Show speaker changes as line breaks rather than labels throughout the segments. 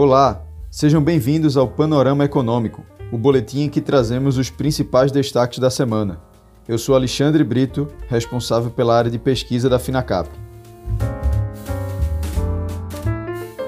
Olá, sejam bem-vindos ao Panorama Econômico, o boletim em que trazemos os principais destaques da semana. Eu sou Alexandre Brito, responsável pela área de pesquisa da Finacap.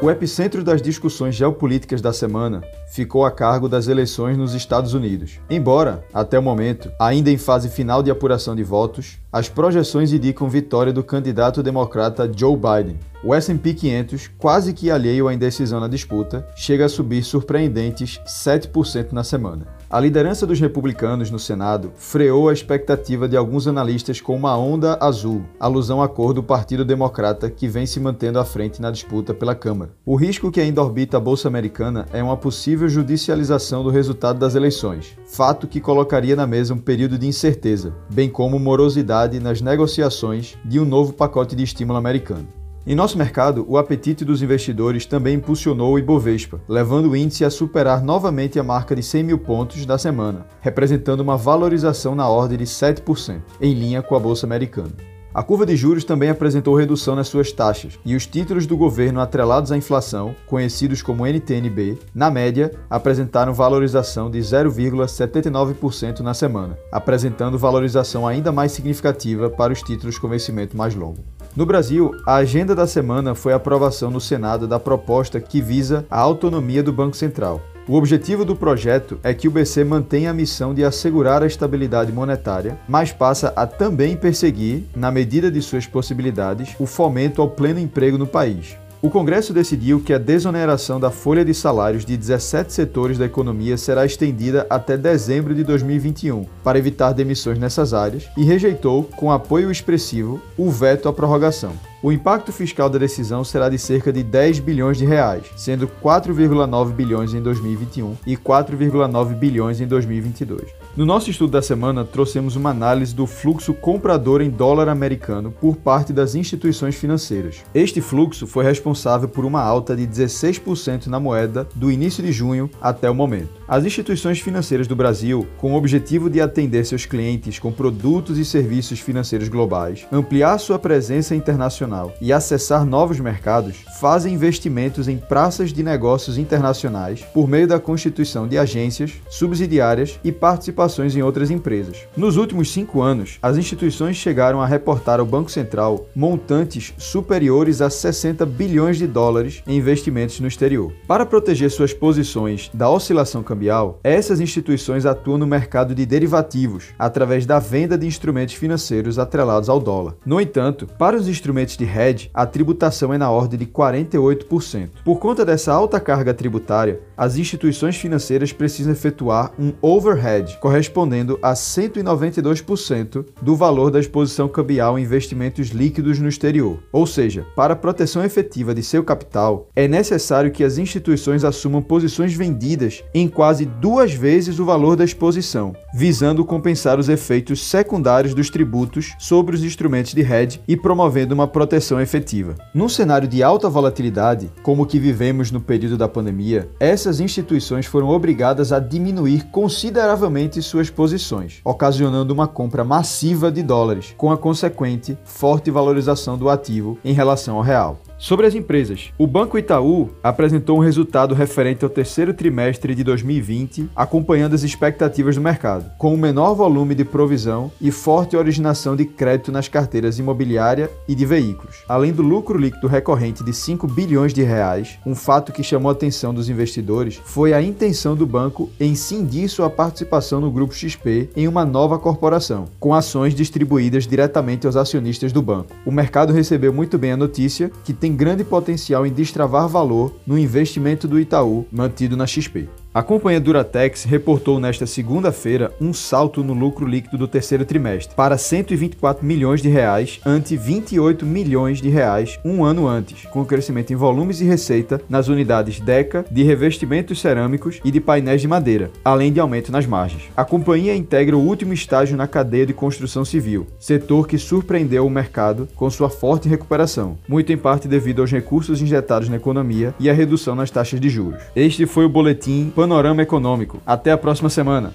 O epicentro das discussões geopolíticas da semana ficou a cargo das eleições nos Estados Unidos. Embora, até o momento, ainda em fase final de apuração de votos, as projeções indicam vitória do candidato democrata Joe Biden. O S&P 500, quase que alheio à indecisão na disputa, chega a subir surpreendentes 7% na semana. A liderança dos republicanos no Senado freou a expectativa de alguns analistas com uma onda azul, alusão à cor do Partido Democrata que vem se mantendo à frente na disputa pela Câmara. O risco que ainda orbita a Bolsa Americana é uma possível judicialização do resultado das eleições, fato que colocaria na mesa um período de incerteza, bem como morosidade nas negociações de um novo pacote de estímulo americano. Em nosso mercado, o apetite dos investidores também impulsionou o Ibovespa, levando o índice a superar novamente a marca de 100 mil pontos da semana, representando uma valorização na ordem de 7%, em linha com a Bolsa Americana. A curva de juros também apresentou redução nas suas taxas, e os títulos do governo atrelados à inflação, conhecidos como NTNB, na média, apresentaram valorização de 0,79% na semana, apresentando valorização ainda mais significativa para os títulos com vencimento mais longo. No Brasil, a agenda da semana foi a aprovação no Senado da proposta que visa a autonomia do Banco Central. O objetivo do projeto é que o BC mantenha a missão de assegurar a estabilidade monetária, mas passa a também perseguir, na medida de suas possibilidades, o fomento ao pleno emprego no país. O Congresso decidiu que a desoneração da folha de salários de 17 setores da economia será estendida até dezembro de 2021, para evitar demissões nessas áreas, e rejeitou, com apoio expressivo, o veto à prorrogação. O impacto fiscal da decisão será de cerca de 10 bilhões de reais, sendo 4,9 bilhões em 2021 e 4,9 bilhões em 2022. No nosso estudo da semana, trouxemos uma análise do fluxo comprador em dólar americano por parte das instituições financeiras. Este fluxo foi responsável por uma alta de 16% na moeda do início de junho até o momento. As instituições financeiras do Brasil, com o objetivo de atender seus clientes com produtos e serviços financeiros globais, ampliar sua presença internacional e acessar novos mercados, fazem investimentos em praças de negócios internacionais por meio da constituição de agências, subsidiárias e participações em outras empresas. Nos últimos cinco anos, as instituições chegaram a reportar ao Banco Central montantes superiores a 60 bilhões de dólares em investimentos no exterior. Para proteger suas posições da oscilação cambial, essas instituições atuam no mercado de derivativos através da venda de instrumentos financeiros atrelados ao dólar. No entanto, para os instrumentos de hedge, a tributação é na ordem de 48%. Por conta dessa alta carga tributária, as instituições financeiras precisam efetuar um overhead, correspondendo a 192% do valor da exposição cambial em investimentos líquidos no exterior. Ou seja, para a proteção efetiva de seu capital, é necessário que as instituições assumam posições vendidas em quase duas vezes o valor da exposição, visando compensar os efeitos secundários dos tributos sobre os instrumentos de hedge e promovendo uma proteção efetiva. Num cenário de alta volatilidade, como o que vivemos no período da pandemia, essas instituições foram obrigadas a diminuir consideravelmente suas posições, ocasionando uma compra massiva de dólares, com a consequente forte valorização do ativo em relação ao real. Sobre as empresas, o Banco Itaú apresentou um resultado referente ao terceiro trimestre de 2020, acompanhando as expectativas do mercado, com um menor volume de provisão e forte originação de crédito nas carteiras imobiliária e de veículos. Além do lucro líquido recorrente de 5 bilhões de reais, um fato que chamou a atenção dos investidores foi a intenção do banco em cindir sua participação no grupo XP em uma nova corporação, com ações distribuídas diretamente aos acionistas do banco. O mercado recebeu muito bem a notícia que tem tem grande potencial em destravar valor no investimento do Itaú mantido na XP. A companhia Duratex reportou nesta segunda-feira um salto no lucro líquido do terceiro trimestre para 124 milhões de reais ante 28 milhões de reais um ano antes, com crescimento em volumes e receita nas unidades DECA, de revestimentos cerâmicos e de painéis de madeira, além de aumento nas margens. A companhia integra o último estágio na cadeia de construção civil, setor que surpreendeu o mercado com sua forte recuperação, muito em parte devido aos recursos injetados na economia e à redução nas taxas de juros. Este foi o boletim Panorama Econômico. Até a próxima semana.